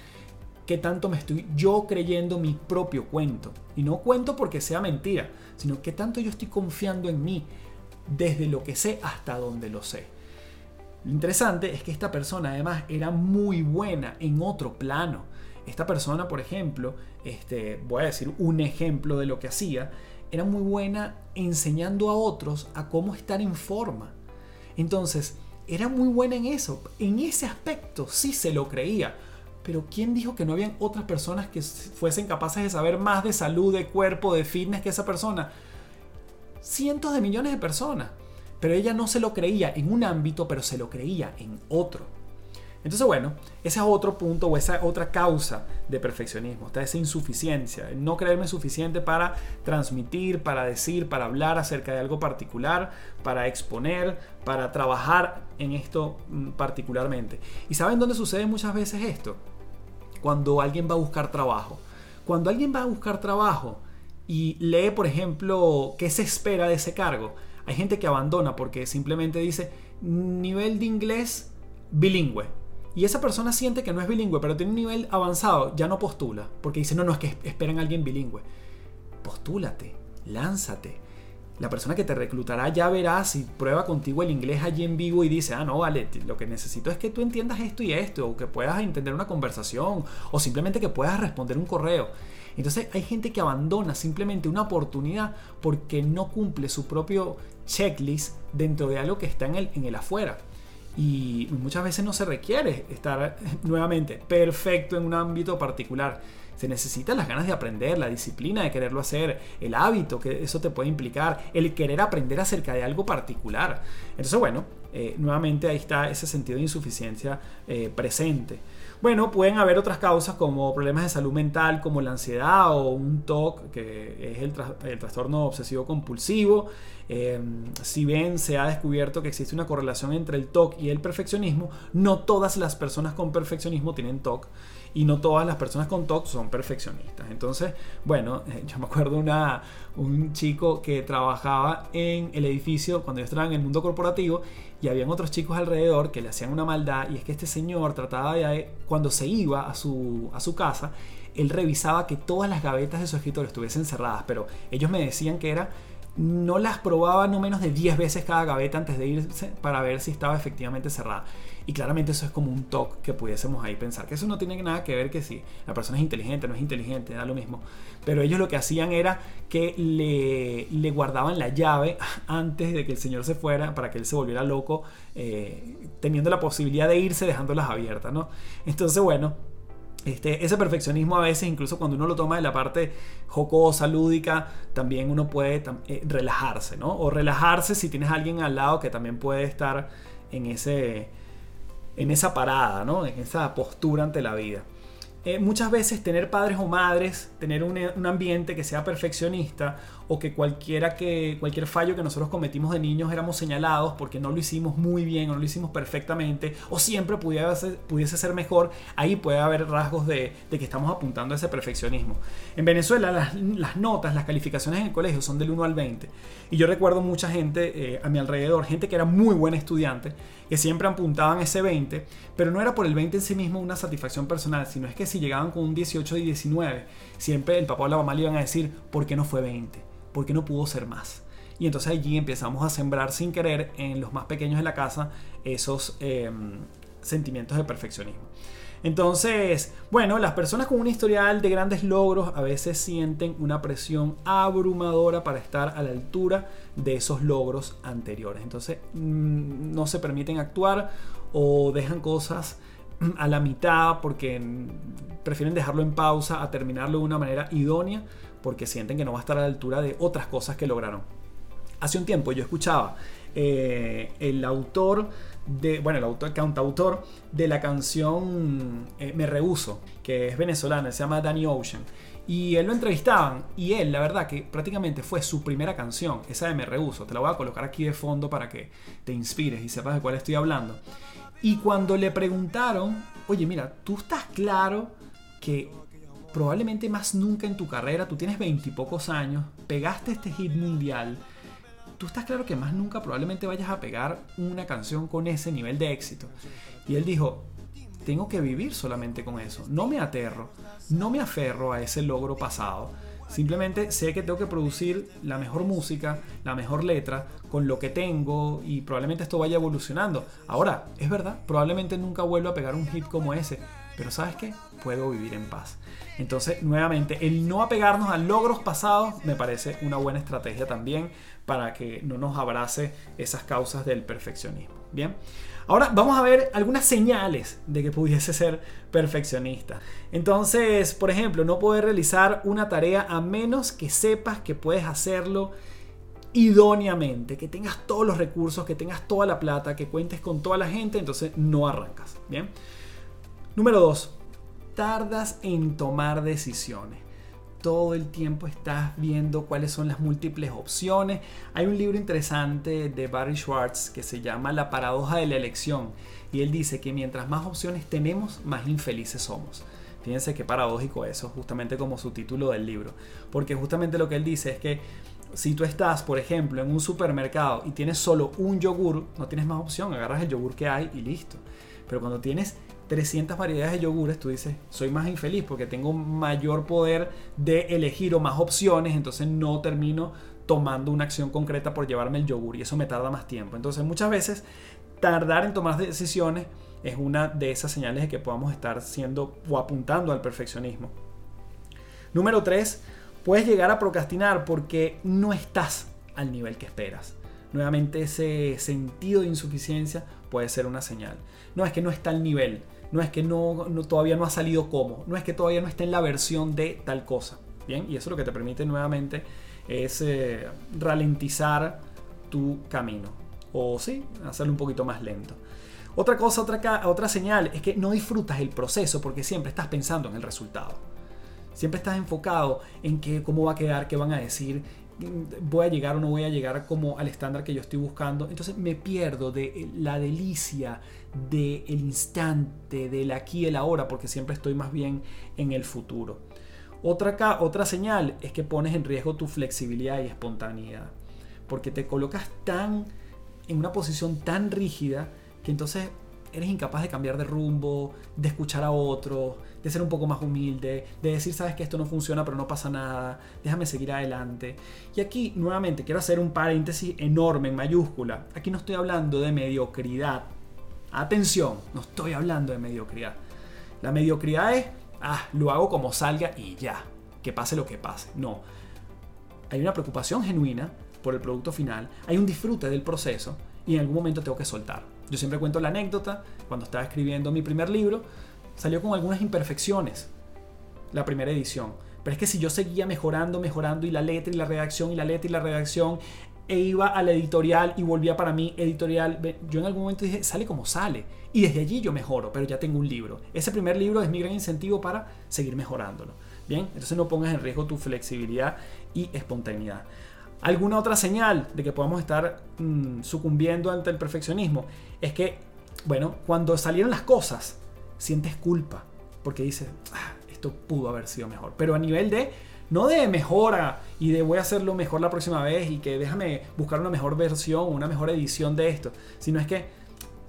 [SPEAKER 1] qué tanto me estoy yo creyendo mi propio cuento. Y no cuento porque sea mentira, sino qué tanto yo estoy confiando en mí, desde lo que sé hasta donde lo sé. Lo interesante es que esta persona además era muy buena en otro plano. Esta persona, por ejemplo, este, voy a decir un ejemplo de lo que hacía, era muy buena enseñando a otros a cómo estar en forma. Entonces, era muy buena en eso. En ese aspecto sí se lo creía. Pero ¿quién dijo que no habían otras personas que fuesen capaces de saber más de salud, de cuerpo, de fitness que esa persona? cientos de millones de personas. Pero ella no se lo creía en un ámbito, pero se lo creía en otro. Entonces, bueno, ese es otro punto o esa otra causa de perfeccionismo, está esa insuficiencia, no creerme suficiente para transmitir, para decir, para hablar acerca de algo particular, para exponer, para trabajar en esto mm, particularmente. ¿Y saben dónde sucede muchas veces esto? Cuando alguien va a buscar trabajo. Cuando alguien va a buscar trabajo, y lee, por ejemplo, qué se espera de ese cargo. Hay gente que abandona porque simplemente dice nivel de inglés bilingüe. Y esa persona siente que no es bilingüe, pero tiene un nivel avanzado, ya no postula, porque dice, no, no, es que esperan a alguien bilingüe. Postúlate, lánzate. La persona que te reclutará ya verá si prueba contigo el inglés allí en vivo y dice, ah, no, vale, lo que necesito es que tú entiendas esto y esto, o que puedas entender una conversación, o simplemente que puedas responder un correo. Entonces hay gente que abandona simplemente una oportunidad porque no cumple su propio checklist dentro de algo que está en el, en el afuera. Y muchas veces no se requiere estar nuevamente perfecto en un ámbito particular. Se necesitan las ganas de aprender, la disciplina de quererlo hacer, el hábito que eso te puede implicar, el querer aprender acerca de algo particular. Entonces, bueno, eh, nuevamente ahí está ese sentido de insuficiencia eh, presente. Bueno, pueden haber otras causas como problemas de salud mental, como la ansiedad o un TOC, que es el, trastorno obsesivo compulsivo. Em, si bien se ha descubierto que existe una correlación entre el TOC y el perfeccionismo, no todas las personas con perfeccionismo tienen TOC y no todas las personas con TOC son perfeccionistas. Entonces, bueno, yo me acuerdo una, un chico que trabajaba en el edificio cuando yo estaba en el mundo corporativo y habían otros chicos alrededor que le hacían una maldad y es que este señor trataba de, cuando se iba a su, a su casa, él revisaba que todas las gavetas de su escritorio estuviesen cerradas, pero ellos me decían que era no las probaba no menos de 10 veces cada gaveta antes de irse para ver si estaba efectivamente cerrada. Y claramente eso es como un toque que pudiésemos ahí pensar. Que eso no tiene nada que ver que si la persona es inteligente no es inteligente, da lo mismo. Pero ellos lo que hacían era que le, le guardaban la llave antes de que el señor se fuera para que él se volviera loco, eh, teniendo la posibilidad de irse dejándolas abiertas, ¿no? Entonces, bueno, este, ese perfeccionismo a veces, incluso cuando uno lo toma de la parte jocosa, lúdica, también uno puede eh, relajarse, ¿no? O relajarse si tienes a alguien al lado que también puede estar en, ese, en esa parada, ¿no? En esa postura ante la vida. Eh, muchas veces tener padres o madres, tener un, un, ambiente que sea perfeccionista o que, cualquier fallo que nosotros cometimos de niños éramos señalados porque no lo hicimos muy bien o no lo hicimos perfectamente o siempre pudiera ser, pudiese ser mejor, ahí puede haber rasgos de, que estamos apuntando a ese perfeccionismo. En Venezuela las, las, notas, las calificaciones en el colegio son del 1 al 20 y yo recuerdo mucha gente eh, a mi alrededor, gente que era muy buena estudiante, que siempre apuntaban ese 20, pero no era por el 20 en sí mismo una satisfacción personal, sino es que si llegaban con un 18 y 19, siempre el papá o la mamá le iban a decir, ¿por qué no fue 20? Porque no pudo ser más. Y entonces allí empezamos a sembrar sin querer en los más pequeños de la casa esos em, sentimientos de perfeccionismo. Entonces, bueno, las personas con un historial de grandes logros a veces sienten una presión abrumadora para estar a la altura de esos logros anteriores. Entonces, mm, no se permiten actuar o dejan cosas a la mitad porque prefieren dejarlo en pausa a terminarlo de una manera idónea porque sienten que no va a estar a la altura de otras cosas que lograron. Hace un tiempo yo escuchaba eh, el autor de, bueno, el autor, cantautor de la canción eh, Me Rehuso, que es venezolana, se llama Danny Ocean. Y él lo entrevistaban y él, la verdad que prácticamente fue su primera canción, esa de Me Rehuso. Te la voy a colocar aquí de fondo para que te inspires y sepas de cuál estoy hablando. Y cuando le preguntaron, oye mira, tú estás claro que probablemente más nunca en tu carrera, tú tienes veintipocos años, pegaste este hit mundial, tú estás claro que más nunca probablemente vayas a pegar una canción con ese nivel de éxito. Y él dijo, tengo que vivir solamente con eso. No me aterro, no me aferro a ese logro pasado. Simplemente sé que tengo que producir la mejor música, la mejor letra, con lo que tengo y probablemente esto vaya evolucionando. Ahora, es verdad, probablemente nunca vuelva a pegar un hit como ese, pero ¿sabes qué? Puedo vivir en paz. Entonces, nuevamente, el no apegarnos a logros pasados me parece una buena estrategia también para que no nos abrace esas causas del perfeccionismo. Bien. Ahora vamos a ver algunas señales de que pudiese ser perfeccionista. Entonces, por ejemplo, no poder realizar una tarea a menos que sepas que puedes hacerlo idóneamente, que tengas todos los recursos, que tengas toda la plata, que cuentes con toda la gente, entonces no arrancas. Bien. Número 2. Tardas en tomar decisiones todo el tiempo estás viendo cuáles son las múltiples opciones. Hay un libro interesante de Barry Schwartz que se llama La paradoja de la elección y él dice que mientras más opciones tenemos, más infelices somos. Fíjense qué paradójico eso, justamente como su título del libro. Porque justamente lo que él dice es que si tú estás, por ejemplo, en un supermercado y tienes solo un yogur, no tienes más opción, agarras el yogur que hay y listo. Pero cuando tienes 300 variedades de yogures, tú dices, soy más infeliz porque tengo mayor poder de elegir o más opciones, entonces no termino tomando una acción concreta por llevarme el yogur y eso me tarda más tiempo. Entonces muchas veces tardar en tomar decisiones es una de esas señales de que podamos estar siendo o apuntando al perfeccionismo. Número 3, puedes llegar a procrastinar porque no estás al nivel que esperas. Nuevamente ese sentido de insuficiencia puede ser una señal. No es que no está al nivel, no es que no, todavía no ha salido como, no es que todavía no está en la versión de tal cosa. Bien, y eso lo que te permite nuevamente es eh, ralentizar tu camino. O sí, hacerlo un poquito más lento. Otra cosa, otra, otra señal es que no disfrutas el proceso porque siempre estás pensando en el resultado. Siempre estás enfocado en que, cómo va a quedar, qué van a decir, voy a llegar o no voy a llegar como al estándar que yo estoy buscando. Entonces me pierdo de la delicia del instante, del aquí y el ahora, porque siempre estoy más bien en el futuro. Otra, otra señal es que pones en riesgo tu flexibilidad y espontaneidad, porque te colocas tan en una posición tan rígida que entonces eres incapaz de cambiar de rumbo, de escuchar a otro, de ser un poco más humilde, de decir, sabes que esto no funciona, pero no pasa nada, déjame seguir adelante. Y aquí, nuevamente, quiero hacer un paréntesis enorme en mayúscula. Aquí no estoy hablando de mediocridad. Atención, no estoy hablando de mediocridad. La mediocridad es, ah, lo hago como salga y ya, que pase lo que pase. No. Hay una preocupación genuina por el producto final, hay un disfrute del proceso y en algún momento tengo que soltar. Yo siempre cuento la anécdota, cuando estaba escribiendo mi primer libro, salió con algunas imperfecciones la primera edición. Pero es que si yo seguía mejorando, mejorando y la letra y la redacción y la letra y la redacción e iba a la editorial y volvía para mí editorial, yo en algún momento dije, sale como sale. Y desde allí yo mejoro, pero ya tengo un libro. Ese primer libro es mi gran incentivo para seguir mejorándolo. Bien, entonces no pongas en riesgo tu flexibilidad y espontaneidad. ¿Alguna otra señal de que podamos estar mm, sucumbiendo ante el perfeccionismo? Es que, bueno, cuando salieron las cosas, sientes culpa, porque dices, ah, esto pudo haber sido mejor. Pero a nivel de, no de mejora y de voy a hacerlo mejor la próxima vez y que déjame buscar una mejor versión, una mejor edición de esto, sino es que,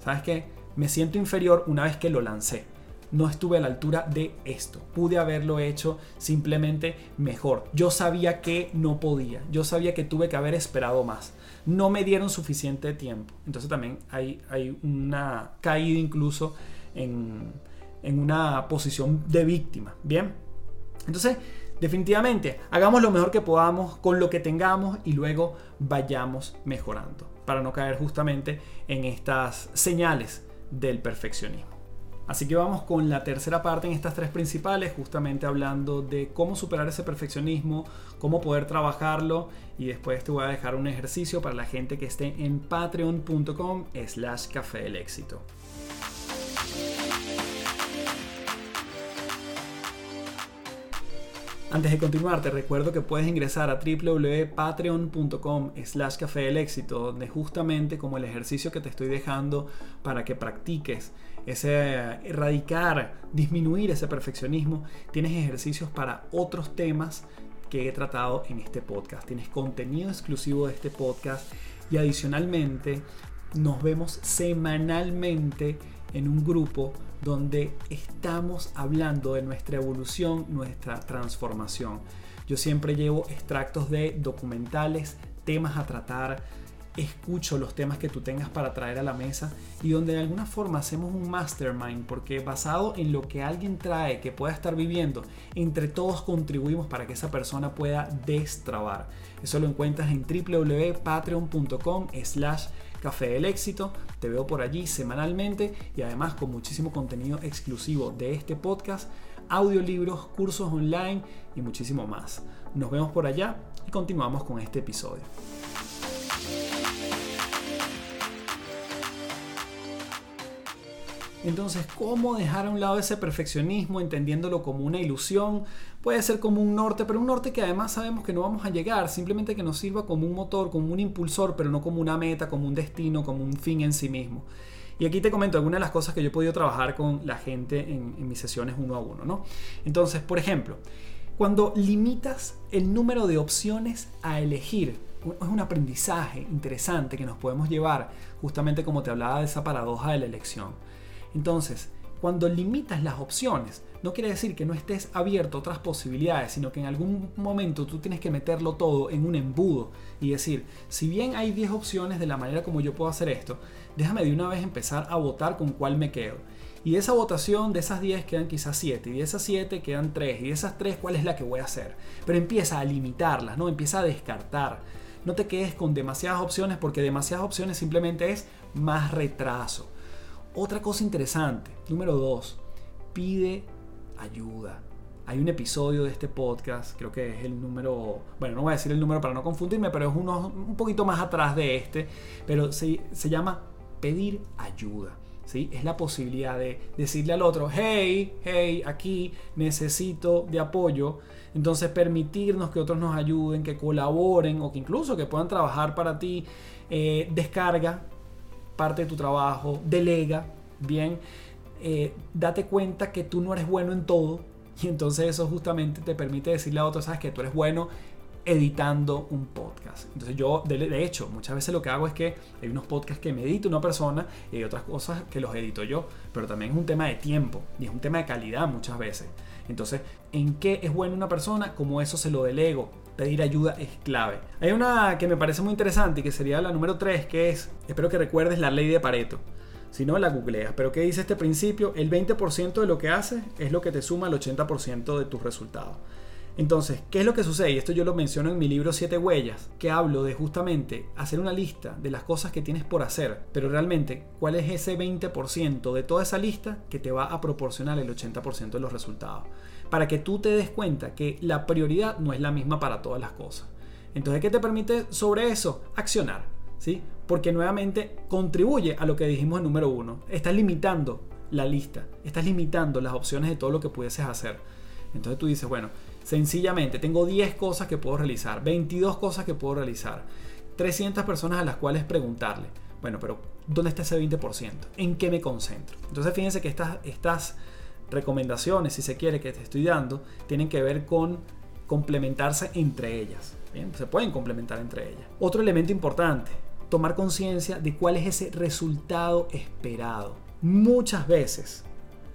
[SPEAKER 1] ¿sabes qué? Me siento inferior una vez que lo lancé. No estuve a la altura de esto. Pude haberlo hecho simplemente mejor. Yo sabía que no podía. Yo sabía que tuve que haber esperado más. No me dieron suficiente tiempo. Entonces también hay, hay una caída incluso en, una posición de víctima. Bien, entonces definitivamente hagamos lo mejor que podamos con lo que tengamos y luego vayamos mejorando para no caer justamente en estas señales del perfeccionismo. Así que vamos con la tercera parte en estas tres principales, justamente hablando de cómo superar ese perfeccionismo, cómo poder trabajarlo y después te voy a dejar un ejercicio para la gente que esté en patreon.com slash café del éxito. Antes de continuar, te recuerdo que puedes ingresar a www.patreon.com slash café del éxito, donde justamente como el ejercicio que te estoy dejando para que practiques ese erradicar, disminuir ese perfeccionismo, tienes ejercicios para otros temas que he tratado en este podcast. Tienes contenido exclusivo de este podcast y adicionalmente nos vemos semanalmente en un grupo donde estamos hablando de nuestra evolución, nuestra transformación. Yo siempre llevo extractos de documentales, temas a tratar, escucho los temas que tú tengas para traer a la mesa y donde de alguna forma hacemos un mastermind porque basado en lo que alguien trae que pueda estar viviendo, entre todos contribuimos para que esa persona pueda destrabar. Eso lo encuentras en www.patreon.com slash Café del Éxito. Te veo por allí semanalmente y además con muchísimo contenido exclusivo de este podcast, audiolibros, cursos online y muchísimo más. Nos vemos por allá y continuamos con este episodio. Entonces, ¿cómo dejar a un lado ese perfeccionismo entendiéndolo como una ilusión? Puede ser como un norte, pero un norte que además sabemos que no vamos a llegar, simplemente que nos sirva como un motor, como un impulsor, pero no como una meta, como un destino, como un fin en sí mismo. Y aquí te comento algunas de las cosas que yo he podido trabajar con la gente en, mis sesiones uno a uno, ¿no? Entonces, por ejemplo, cuando limitas el número de opciones a elegir, es un aprendizaje interesante que nos podemos llevar, justamente como te hablaba de esa paradoja de la elección entonces, cuando limitas las opciones, no quiere decir que no estés abierto a otras posibilidades, sino que en algún momento tú tienes que meterlo todo en un embudo y decir, si bien hay 10 opciones de la manera como yo puedo hacer esto, déjame de una vez empezar a votar con cuál me quedo. Y de esa votación, de esas 10 quedan quizás 7, y de esas 7 quedan 3, y de esas 3 cuál es la que voy a hacer. Pero empieza a limitarlas, ¿no? Empieza a descartar. No te quedes con demasiadas opciones porque demasiadas opciones simplemente es más retraso. Otra cosa interesante, número dos, pide ayuda. Hay un episodio de este podcast, creo que es el número, bueno, no voy a decir el número para no confundirme, pero es uno un poquito más atrás de este, pero se, se llama pedir ayuda. ¿Sí? Es la posibilidad de decirle al otro, hey, hey, aquí necesito de apoyo. Entonces permitirnos que otros nos ayuden, que colaboren o que incluso que puedan trabajar para ti. Eh, descarga parte de tu trabajo, delega, bien, eh, date cuenta que tú no eres bueno en todo y entonces eso justamente te permite decirle a otros, sabes que tú eres bueno editando un podcast. Entonces yo, de, hecho, muchas veces lo que hago es que hay unos podcasts que me edita una persona y hay otras cosas que los edito yo, pero también es un tema de tiempo y es un tema de calidad muchas veces. Entonces, ¿en qué es bueno una persona? Como eso se lo delego pedir ayuda es clave. Hay una que me parece muy interesante y que sería la número 3, que es, espero que recuerdes la ley de Pareto. Si no, la googleas. Pero ¿qué dice este principio? El 20% de lo que haces es lo que te suma el 80% de tus resultados. Entonces, ¿qué es lo que sucede? Y esto yo lo menciono en mi libro Siete Huellas, que hablo de justamente hacer una lista de las cosas que tienes por hacer, pero realmente, ¿cuál es ese 20% de toda esa lista que te va a proporcionar el 80% de los resultados? para que tú te des cuenta que la prioridad no es la misma para todas las cosas. Entonces, ¿qué te permite sobre eso? Accionar, ¿sí? Porque nuevamente contribuye a lo que dijimos en número uno. Estás limitando la lista, estás limitando las opciones de todo lo que pudieses hacer. Entonces tú dices, bueno, sencillamente tengo 10 cosas que puedo realizar, 22 cosas que puedo realizar, 300 personas a las cuales preguntarle. Bueno, pero ¿dónde está ese 20%? ¿En qué me concentro? Entonces fíjense que estas, estas recomendaciones, si se quiere, que te estoy dando, tienen que ver con complementarse entre ellas. Se pueden complementar entre ellas. Otro elemento importante, tomar conciencia de cuál es ese resultado esperado. Muchas veces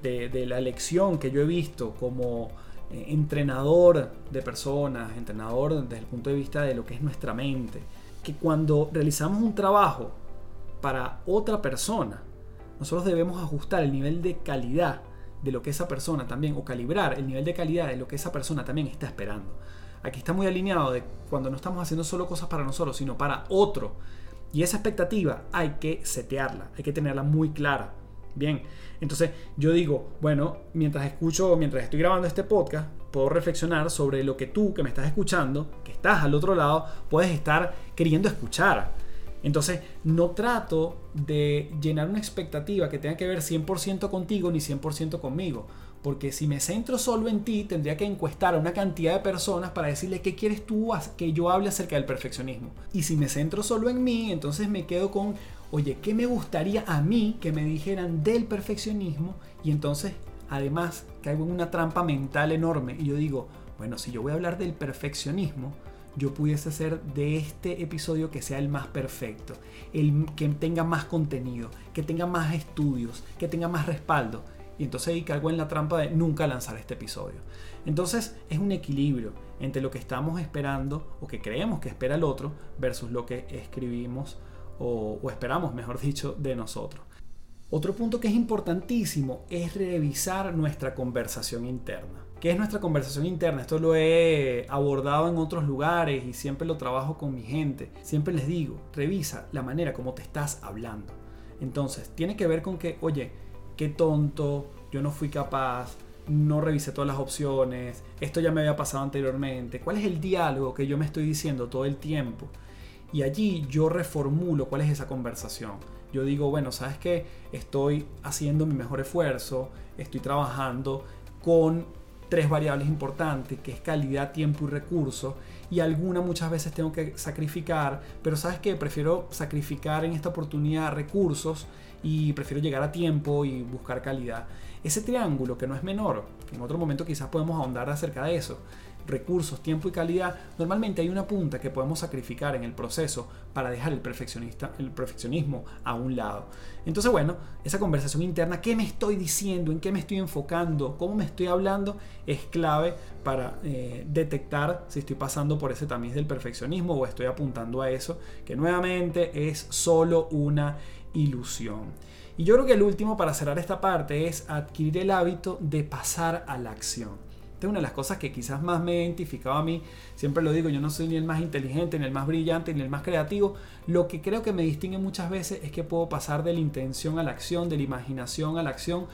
[SPEAKER 1] de, la lección que yo he visto como entrenador de personas, entrenador desde el punto de vista de lo que es nuestra mente, que cuando realizamos un trabajo para otra persona, nosotros debemos ajustar el nivel de calidad de lo que esa persona también, o calibrar el nivel de calidad de lo que esa persona también está esperando. Aquí está muy alineado de cuando no estamos haciendo solo cosas para nosotros, sino para otro. Y esa expectativa hay que setearla, hay que tenerla muy clara. Bien, entonces yo digo, bueno, mientras escucho, mientras estoy grabando este podcast, puedo reflexionar sobre lo que tú que me estás escuchando, que estás al otro lado, puedes estar queriendo escuchar. Entonces, no trato de llenar una expectativa que tenga que ver 100% contigo ni 100% conmigo, Porque si me centro solo en ti, tendría que encuestar a una cantidad de personas para decirle qué quieres tú que yo hable acerca del perfeccionismo. Y si me centro solo en mí, entonces me quedo con, oye, ¿qué me gustaría a mí que me dijeran del perfeccionismo? Y entonces, además, caigo en una trampa mental enorme. Y yo digo, bueno, si yo voy a hablar del perfeccionismo, yo pudiese hacer de este episodio que sea el más perfecto, el que tenga más contenido, que tenga más estudios, que tenga más respaldo. Y entonces ahí caigo en la trampa de nunca lanzar este episodio. Entonces es un equilibrio entre lo que estamos esperando o que creemos que espera el otro versus lo que escribimos o, esperamos, mejor dicho, de nosotros. Otro punto que es importantísimo es revisar nuestra conversación interna. ¿Qué es nuestra conversación interna? Esto lo he abordado en otros lugares y siempre lo trabajo con mi gente. Siempre les digo, revisa la manera como te estás hablando. Entonces, tiene que ver con que, oye, qué tonto, yo no fui capaz, no revisé todas las opciones, esto ya me había pasado anteriormente. ¿Cuál es el diálogo que yo me estoy diciendo todo el tiempo? Y allí yo reformulo cuál es esa conversación. Yo digo, bueno, sabes que estoy haciendo mi mejor esfuerzo, estoy trabajando con tres variables importantes, que es calidad, tiempo y recursos, y alguna muchas veces tengo que sacrificar, pero sabes que prefiero sacrificar en esta oportunidad recursos y prefiero llegar a tiempo y buscar calidad. Ese triángulo que no es menor, en otro momento quizás podemos ahondar acerca de eso, recursos, tiempo y calidad, normalmente hay una punta que podemos sacrificar en el proceso para dejar el, perfeccionista, el perfeccionismo a un lado. Entonces, bueno, esa conversación interna, ¿qué me estoy diciendo? ¿En qué me estoy enfocando? ¿Cómo me estoy hablando? Es clave para eh, detectar si estoy pasando por ese tamiz del perfeccionismo o estoy apuntando a eso, que nuevamente es solo una ilusión. Y yo creo que el último para cerrar esta parte es adquirir el hábito de pasar a la acción. Esta es una de las cosas que quizás más me he identificado a mí. Siempre lo digo, yo no soy ni el más inteligente, ni el más brillante, ni el más creativo. Lo que creo que me distingue muchas veces es que puedo pasar de la intención a la acción, de la imaginación a la acción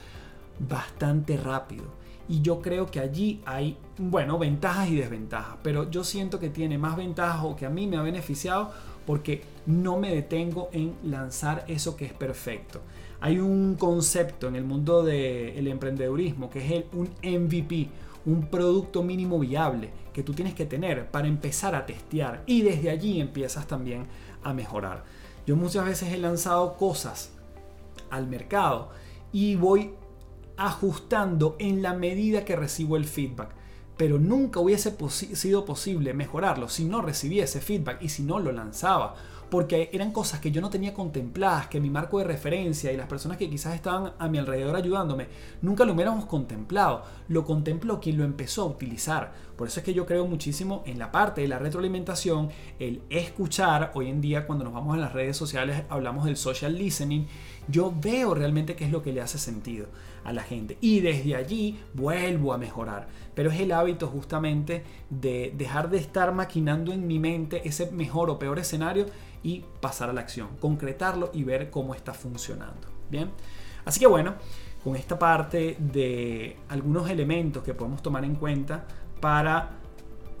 [SPEAKER 1] bastante rápido. Y yo creo que allí hay, bueno, ventajas y desventajas. Pero yo siento que tiene más ventajas o que a mí me ha beneficiado porque no me detengo en lanzar eso que es perfecto. Hay un concepto en el mundo del emprendedurismo que es el, un MVP un producto mínimo viable que tú tienes que tener para empezar a testear y desde allí empiezas también a mejorar. Yo muchas veces he lanzado cosas al mercado y voy ajustando en la medida que recibo el feedback. Pero nunca hubiese sido posible mejorarlo si no recibiese feedback y si no lo lanzaba porque eran cosas que yo no tenía contempladas, que mi marco de referencia y las personas que quizás estaban a mi alrededor ayudándome, nunca lo hubiéramos contemplado. Lo contempló quien lo empezó a utilizar. Por eso es que yo creo muchísimo en la parte de la retroalimentación, el escuchar. Hoy en día cuando nos vamos a las redes sociales hablamos del social listening. Yo veo realmente qué es lo que le hace sentido a la gente. Y desde allí vuelvo a mejorar. Pero es el hábito justamente de dejar de estar maquinando en mi mente ese mejor o peor escenario y pasar a la acción, concretarlo y ver cómo está funcionando. Bien, así que bueno, con esta parte de algunos elementos que podemos tomar en cuenta para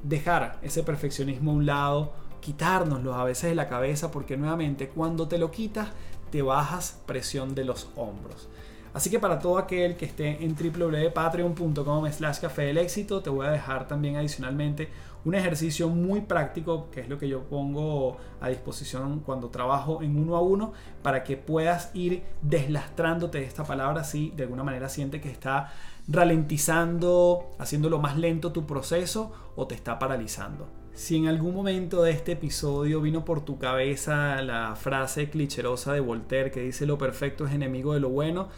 [SPEAKER 1] dejar ese perfeccionismo a un lado, quitárnoslo a veces de la cabeza, porque nuevamente cuando te lo quitas, te bajas presión de los hombros. Así que para todo aquel que esté en www.patreon.com slash café del éxito, te voy a dejar también adicionalmente un ejercicio muy práctico, que es lo que yo pongo a disposición cuando trabajo en uno a uno, para que puedas ir deslastrándote de esta palabra si de alguna manera sientes que está ralentizando, haciéndolo más lento tu proceso o te está paralizando. Si en algún momento de este episodio vino por tu cabeza la frase clicherosa de Voltaire que dice lo perfecto es enemigo de lo bueno,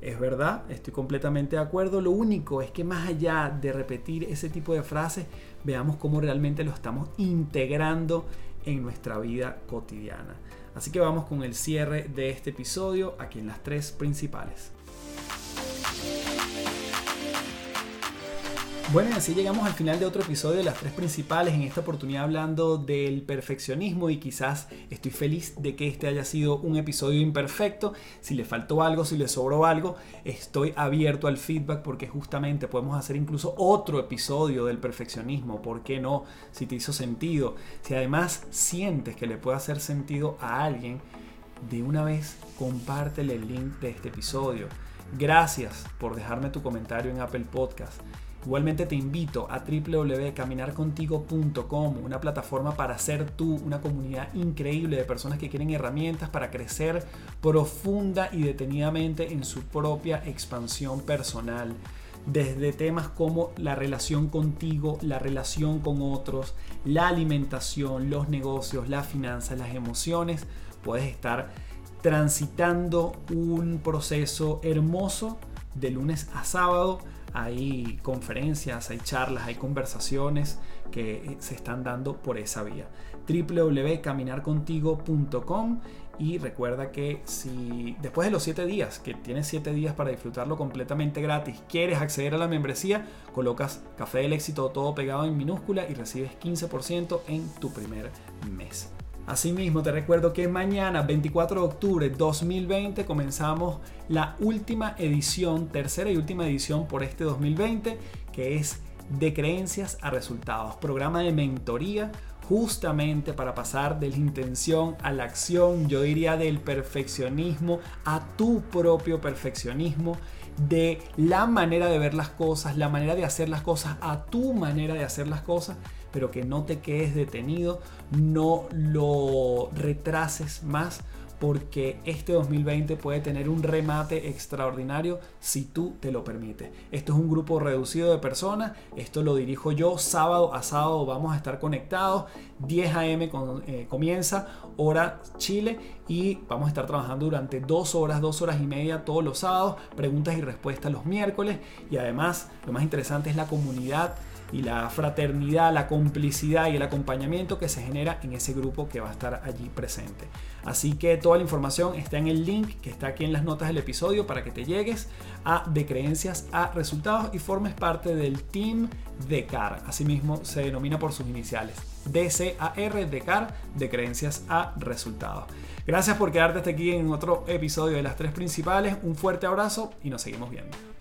[SPEAKER 1] es verdad, estoy completamente de acuerdo. Lo único es que más allá de repetir ese tipo de frases, veamos cómo realmente lo estamos integrando en nuestra vida cotidiana. Así que vamos con el cierre de este episodio aquí en las tres principales. Bueno, y así llegamos al final de otro episodio de las tres principales, en esta oportunidad hablando del perfeccionismo y quizás estoy feliz de que este haya sido un episodio imperfecto. Si le faltó algo, si le sobró algo, estoy abierto al feedback porque justamente podemos hacer incluso otro episodio del perfeccionismo. ¿Por qué no? Si te hizo sentido, si además sientes que le puede hacer sentido a alguien de una vez compártele el link de este episodio. Gracias por dejarme tu comentario en Apple Podcast. Igualmente te invito a www.caminarcontigo.com, una plataforma para ser tú, una comunidad increíble de personas que quieren herramientas para crecer profunda y detenidamente en su propia expansión personal. Desde temas como la relación contigo, la relación con otros, la alimentación, los negocios, las finanzas, las emociones, puedes estar transitando un proceso hermoso de lunes a sábado hay conferencias, hay charlas, hay conversaciones que se están dando por esa vía. www.caminarcontigo.com y recuerda que si después de los 7 días, que tienes 7 días para disfrutarlo completamente gratis, quieres acceder a la membresía, colocas Café del Éxito todo pegado en minúscula y recibes 15% en tu primer mes. Asimismo, te recuerdo que mañana, 24 de octubre 2020, comenzamos la última edición, tercera y última edición por este 2020, que es de creencias a resultados, programa de mentoría justamente para pasar de la intención a la acción, yo diría del perfeccionismo a tu propio perfeccionismo, de la manera de ver las cosas, la manera de hacer las cosas a tu manera de hacer las cosas pero que no te quedes detenido, no lo retrases más porque este 2020 puede tener un remate extraordinario si tú te lo permites. Esto es un grupo reducido de personas, esto lo dirijo yo, sábado a sábado vamos a estar conectados, 10 a.m. Eh, comienza, hora Chile, y vamos a estar trabajando durante dos horas, dos horas y media todos los sábados, preguntas y respuestas los miércoles, y además lo más interesante es la comunidad y la fraternidad, la complicidad y el acompañamiento que se genera en ese grupo que va a estar allí presente. Así que toda la información está en el link que está aquí en las notas del episodio para que te llegues a de creencias a resultados y formes parte del team de CAR. Asimismo se denomina por sus iniciales. DCAR de CAR de creencias a resultados. Gracias por quedarte hasta aquí en otro episodio de las tres principales. Un fuerte abrazo y nos seguimos viendo.